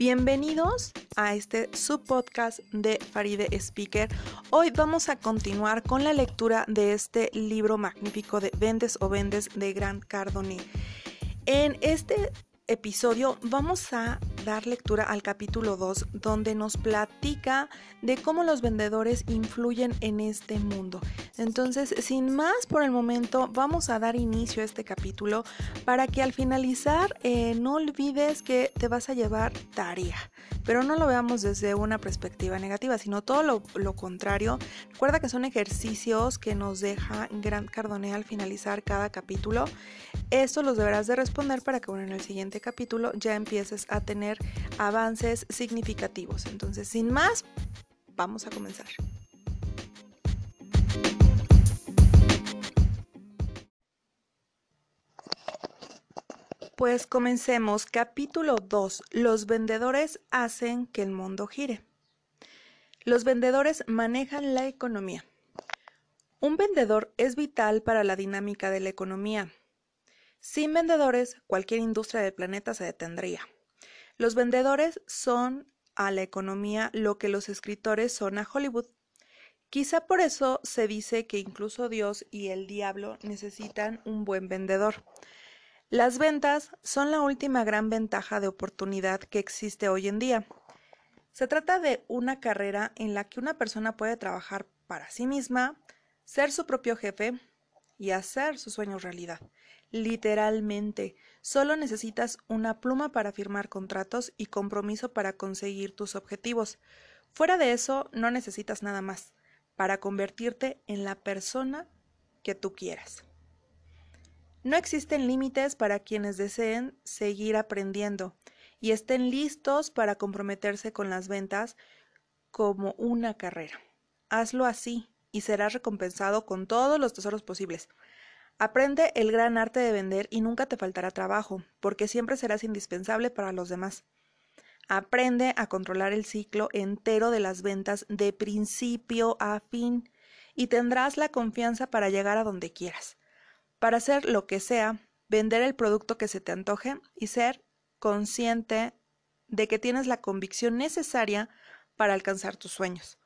Bienvenidos a este subpodcast de Faride Speaker. Hoy vamos a continuar con la lectura de este libro magnífico de Vendes o Vendes de Grant Cardone. En este episodio vamos a dar lectura al capítulo 2 donde nos platica de cómo los vendedores influyen en este mundo. Entonces, sin más por el momento, vamos a dar inicio a este capítulo para que al finalizar eh, no olvides que te vas a llevar tarea pero no lo veamos desde una perspectiva negativa, sino todo lo, contrario. Recuerda que son ejercicios que nos deja Grant Cardone al finalizar cada capítulo. Esto los deberás de responder para que en el siguiente capítulo ya empieces a tener avances significativos. Entonces, sin más, vamos a comenzar. Pues comencemos. Capítulo 2. Los vendedores hacen que el mundo gire. Los vendedores manejan la economía. Un vendedor es vital para la dinámica de la economía. Sin vendedores, cualquier industria del planeta se detendría. Los vendedores son a la economía lo que los escritores son a Hollywood. Quizá por eso se dice que incluso Dios y el diablo necesitan un buen vendedor. Las ventas son la última gran ventaja de oportunidad que existe hoy en día. Se trata de una carrera en la que una persona puede trabajar para sí misma, ser su propio jefe y hacer sus sueños realidad. Literalmente, solo necesitas una pluma para firmar contratos y compromiso para conseguir tus objetivos. Fuera de eso, no necesitas nada más para convertirte en la persona que tú quieras. No existen límites para quienes deseen seguir aprendiendo y estén listos para comprometerse con las ventas como una carrera. Hazlo así y serás recompensado con todos los tesoros posibles. Aprende el gran arte de vender y nunca te faltará trabajo, porque siempre serás indispensable para los demás. Aprende a controlar el ciclo entero de las ventas de principio a fin y tendrás la confianza para llegar a donde quieras para hacer lo que sea, vender el producto que se te antoje y ser consciente de que tienes la convicción necesaria para alcanzar tus sueños.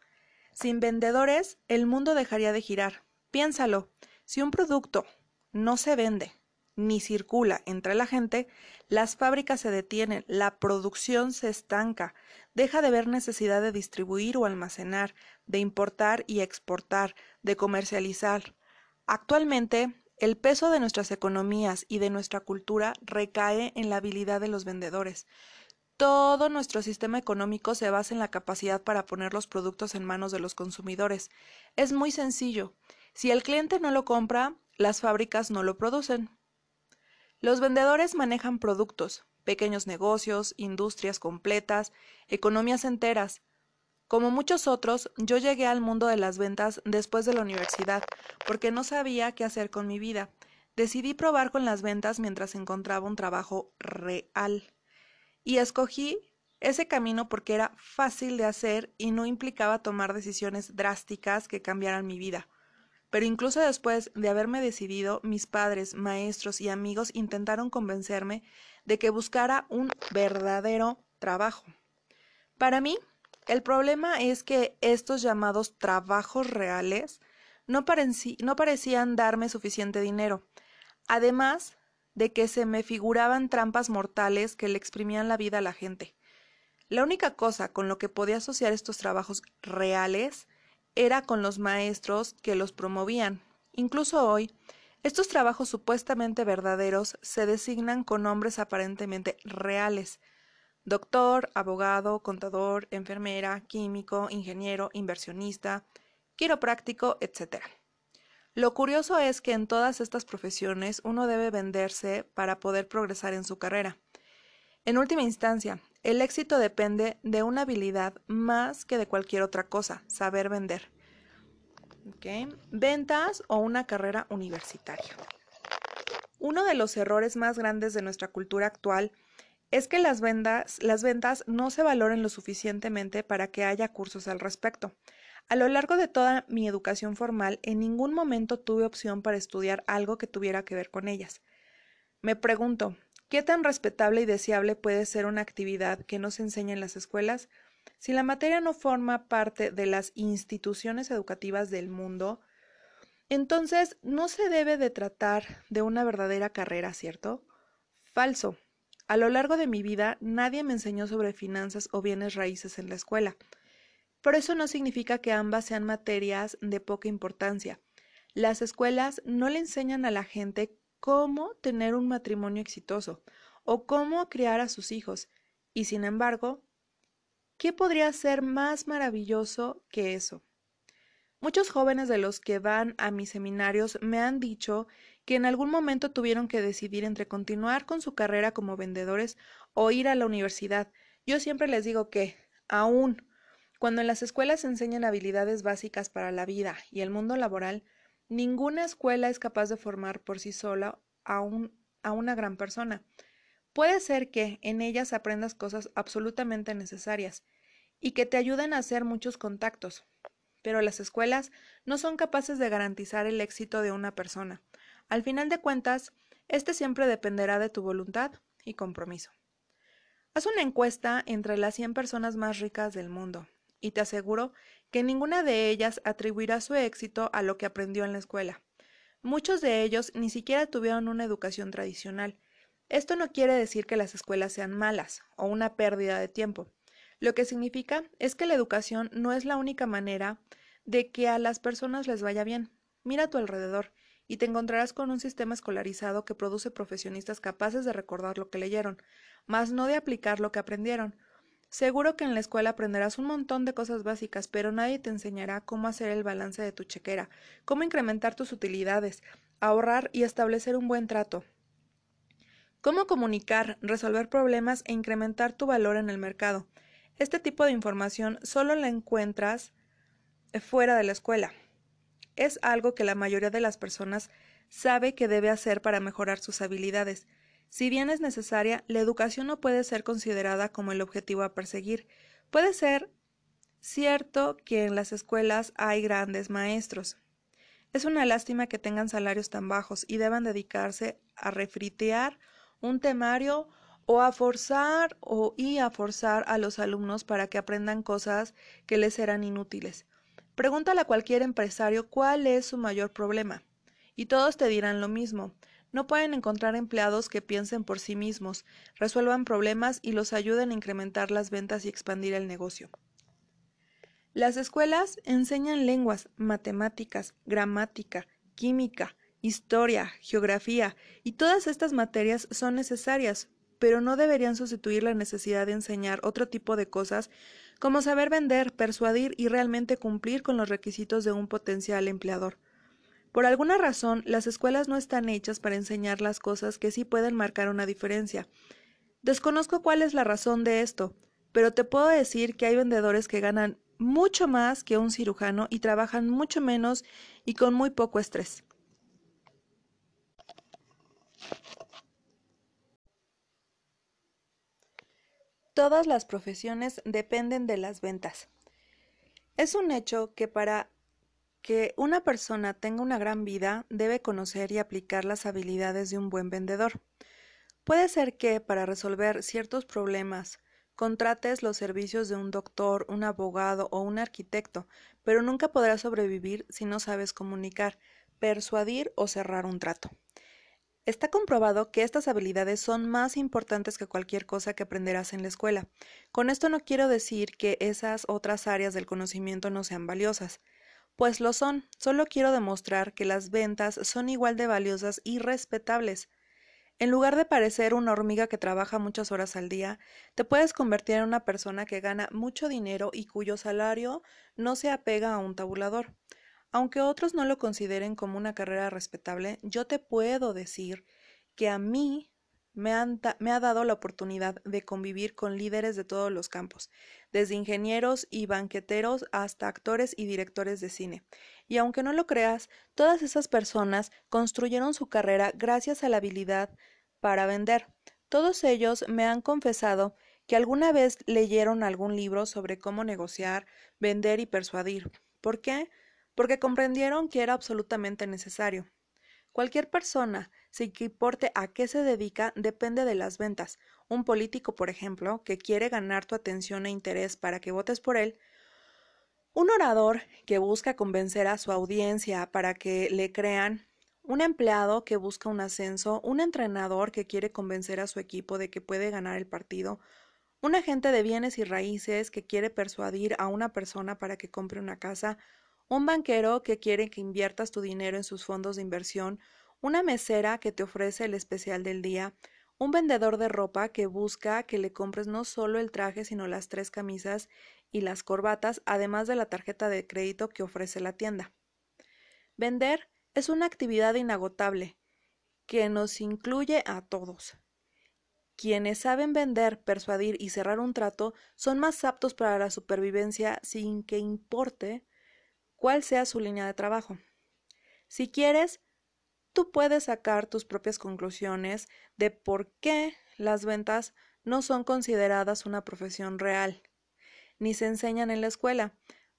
Sin vendedores, el mundo dejaría de girar. Piénsalo, si un producto no se vende ni circula entre la gente, las fábricas se detienen, la producción se estanca, deja de haber necesidad de distribuir o almacenar, de importar y exportar, de comercializar. Actualmente, el peso de nuestras economías y de nuestra cultura recae en la habilidad de los vendedores. Todo nuestro sistema económico se basa en la capacidad para poner los productos en manos de los consumidores. Es muy sencillo. Si el cliente no lo compra, las fábricas no lo producen. Los vendedores manejan productos, pequeños negocios, industrias completas, economías enteras, como muchos otros, yo llegué al mundo de las ventas después de la universidad, porque no sabía qué hacer con mi vida. Decidí probar con las ventas mientras encontraba un trabajo real. Y escogí ese camino porque era fácil de hacer y no implicaba tomar decisiones drásticas que cambiaran mi vida. Pero incluso después de haberme decidido, mis padres, maestros y amigos intentaron convencerme de que buscara un verdadero trabajo. Para mí, el problema es que estos llamados trabajos reales no, parecían darme suficiente dinero, además de que se me figuraban trampas mortales que le exprimían la vida a la gente. La única cosa con lo que podía asociar estos trabajos reales era con los maestros que los promovían. Incluso hoy, estos trabajos supuestamente verdaderos se designan con nombres aparentemente reales, doctor, abogado, contador, enfermera, químico, ingeniero, inversionista, quiropráctico, etc. Lo curioso es que en todas estas profesiones uno debe venderse para poder progresar en su carrera. En última instancia, el éxito depende de una habilidad más que de cualquier otra cosa, saber vender. Ventas o una carrera universitaria. Uno de los errores más grandes de nuestra cultura actual es que las ventas, las ventas no se valoren lo suficientemente para que haya cursos al respecto. A lo largo de toda mi educación formal, en ningún momento tuve opción para estudiar algo que tuviera que ver con ellas. Me pregunto, ¿Qué tan respetable y deseable puede ser una actividad que no se enseña en las escuelas? Si la materia no forma parte de las instituciones educativas del mundo, entonces no se debe de tratar de una verdadera carrera, ¿cierto? Falso. A lo largo de mi vida nadie me enseñó sobre finanzas o bienes raíces en la escuela. Pero eso no significa que ambas sean materias de poca importancia. Las escuelas no le enseñan a la gente cómo tener un matrimonio exitoso o cómo criar a sus hijos. Y sin embargo, ¿qué podría ser más maravilloso que eso? Muchos jóvenes de los que van a mis seminarios me han dicho que en algún momento tuvieron que decidir entre continuar con su carrera como vendedores o ir a la universidad. Yo siempre les digo que, aún cuando en las escuelas se enseñan habilidades básicas para la vida y el mundo laboral, ninguna escuela es capaz de formar por sí sola a, un, una gran persona. Puede ser que en ellas aprendas cosas absolutamente necesarias y que te ayuden a hacer muchos contactos, pero las escuelas no son capaces de garantizar el éxito de una persona. Al final de cuentas, este siempre dependerá de tu voluntad y compromiso. Haz una encuesta entre las 100 personas más ricas del mundo y te aseguro que ninguna de ellas atribuirá su éxito a lo que aprendió en la escuela. Muchos de ellos ni siquiera tuvieron una educación tradicional. Esto no quiere decir que las escuelas sean malas o una pérdida de tiempo. Lo que significa es que la educación no es la única manera de que a las personas les vaya bien. Mira a tu alrededor y te encontrarás con un sistema escolarizado que produce profesionistas capaces de recordar lo que leyeron, mas no de aplicar lo que aprendieron. Seguro que en la escuela aprenderás un montón de cosas básicas, pero nadie te enseñará cómo hacer el balance de tu chequera, cómo incrementar tus utilidades, ahorrar y establecer un buen trato. Cómo comunicar, resolver problemas e incrementar tu valor en el mercado. Este tipo de información solo la encuentras fuera de la escuela. Es algo que la mayoría de las personas sabe que debe hacer para mejorar sus habilidades. Si bien es necesaria, la educación no puede ser considerada como el objetivo a perseguir. Puede ser cierto que en las escuelas hay grandes maestros. Es una lástima que tengan salarios tan bajos y deban dedicarse a refritear un temario o a forzar o y a forzar a los alumnos para que aprendan cosas que les serán inútiles. Pregúntale a cualquier empresario cuál es su mayor problema, y todos te dirán lo mismo. No pueden encontrar empleados que piensen por sí mismos, resuelvan problemas y los ayuden a incrementar las ventas y expandir el negocio. Las escuelas enseñan lenguas, matemáticas, gramática, química, historia, geografía, y todas estas materias son necesarias, pero no deberían sustituir la necesidad de enseñar otro tipo de cosas como saber vender, persuadir y realmente cumplir con los requisitos de un potencial empleador. Por alguna razón, las escuelas no están hechas para enseñar las cosas que sí pueden marcar una diferencia. Desconozco cuál es la razón de esto, pero te puedo decir que hay vendedores que ganan mucho más que un cirujano y trabajan mucho menos y con muy poco estrés. Todas las profesiones dependen de las ventas. Es un hecho que para que una persona tenga una gran vida debe conocer y aplicar las habilidades de un buen vendedor. Puede ser que para resolver ciertos problemas contrates los servicios de un doctor, un abogado o un arquitecto, pero nunca podrás sobrevivir si no sabes comunicar, persuadir o cerrar un trato. Está comprobado que estas habilidades son más importantes que cualquier cosa que aprenderás en la escuela. Con esto no quiero decir que esas otras áreas del conocimiento no sean valiosas, pues lo son, solo quiero demostrar que las ventas son igual de valiosas y respetables. En lugar de parecer una hormiga que trabaja muchas horas al día, te puedes convertir en una persona que gana mucho dinero y cuyo salario no se apega a un tabulador. Aunque otros no lo consideren como una carrera respetable, yo te puedo decir que a mí me, ha dado la oportunidad de convivir con líderes de todos los campos, desde ingenieros y banqueteros hasta actores y directores de cine. Y aunque no lo creas, todas esas personas construyeron su carrera gracias a la habilidad para vender. Todos ellos me han confesado que alguna vez leyeron algún libro sobre cómo negociar, vender y persuadir. ¿Por qué? porque comprendieron que era absolutamente necesario. Cualquier persona, sin que importe a qué se dedica, depende de las ventas. Un político, por ejemplo, que quiere ganar tu atención e interés para que votes por él, un orador que busca convencer a su audiencia para que le crean, un empleado que busca un ascenso, un entrenador que quiere convencer a su equipo de que puede ganar el partido, un agente de bienes y raíces que quiere persuadir a una persona para que compre una casa, un banquero que quiere que inviertas tu dinero en sus fondos de inversión, una mesera que te ofrece el especial del día, un vendedor de ropa que busca que le compres no solo el traje, sino las tres camisas y las corbatas, además de la tarjeta de crédito que ofrece la tienda. Vender es una actividad inagotable que nos incluye a todos. Quienes saben vender, persuadir y cerrar un trato son más aptos para la supervivencia sin que importe cuál sea su línea de trabajo. Si quieres, tú puedes sacar tus propias conclusiones de por qué las ventas no son consideradas una profesión real, ni se enseñan en la escuela.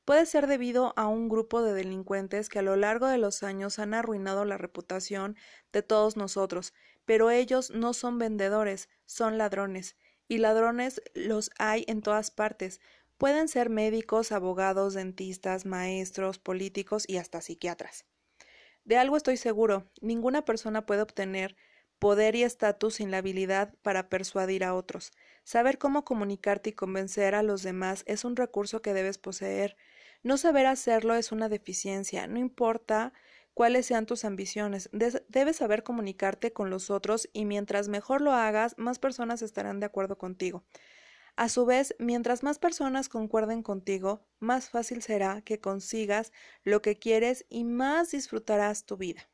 Puede ser debido a un grupo de delincuentes que a lo largo de los años han arruinado la reputación de todos nosotros, pero ellos no son vendedores, son ladrones, y ladrones los hay en todas partes, Pueden ser médicos, abogados, dentistas, maestros, políticos y hasta psiquiatras. De algo estoy seguro, ninguna persona puede obtener poder y estatus sin la habilidad para persuadir a otros. Saber cómo comunicarte y convencer a los demás es un recurso que debes poseer. No saber hacerlo es una deficiencia, no importa cuáles sean tus ambiciones. debes saber comunicarte con los otros y mientras mejor lo hagas, más personas estarán de acuerdo contigo. A su vez, mientras más personas concuerden contigo, más fácil será que consigas lo que quieres y más disfrutarás tu vida.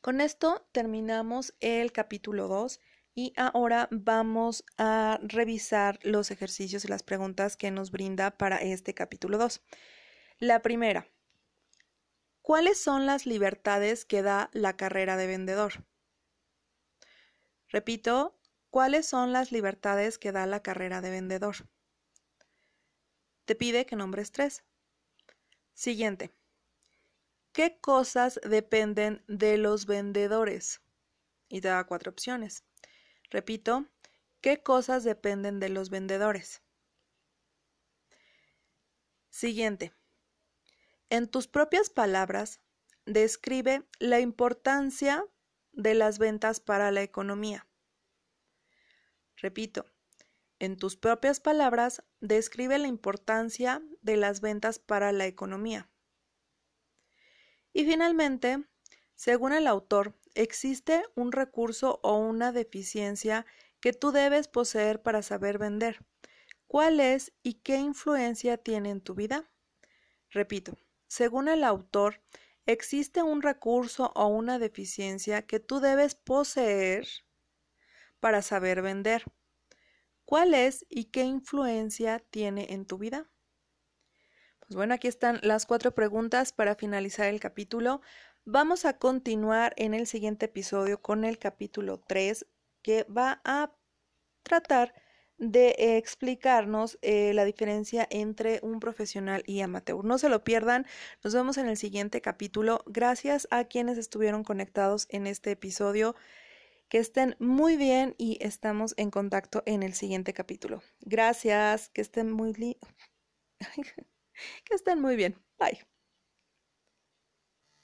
Con esto terminamos el capítulo 2 y ahora vamos a revisar los ejercicios y las preguntas que nos brinda para este capítulo 2. La primera, ¿cuáles son las libertades que da la carrera de vendedor? Repito, ¿Cuáles son las libertades que da la carrera de vendedor? Te pide que nombres tres. Siguiente. ¿Qué cosas dependen de los vendedores? Y te da cuatro opciones. Repito, ¿qué cosas dependen de los vendedores? Siguiente. En tus propias palabras, describe la importancia de las ventas para la economía. Repito, en tus propias palabras, describe la importancia de las ventas para la economía. Y finalmente, según el autor, existe un recurso o una deficiencia que tú debes poseer para saber vender. ¿Cuál es y qué influencia tiene en tu vida? Repito, según el autor, existe un recurso o una deficiencia que tú debes poseer para saber vender. ¿Cuál es y qué influencia tiene en tu vida? Pues bueno, aquí están las cuatro preguntas para finalizar el capítulo. Vamos a continuar en el siguiente episodio con el capítulo 3 que va a tratar de explicarnos eh, la diferencia entre un profesional y amateur. No se lo pierdan, nos vemos en el siguiente capítulo. Gracias a quienes estuvieron conectados en este episodio. Que estén muy bien y estamos en contacto en el siguiente capítulo. Gracias, que estén muy que estén muy bien. Bye.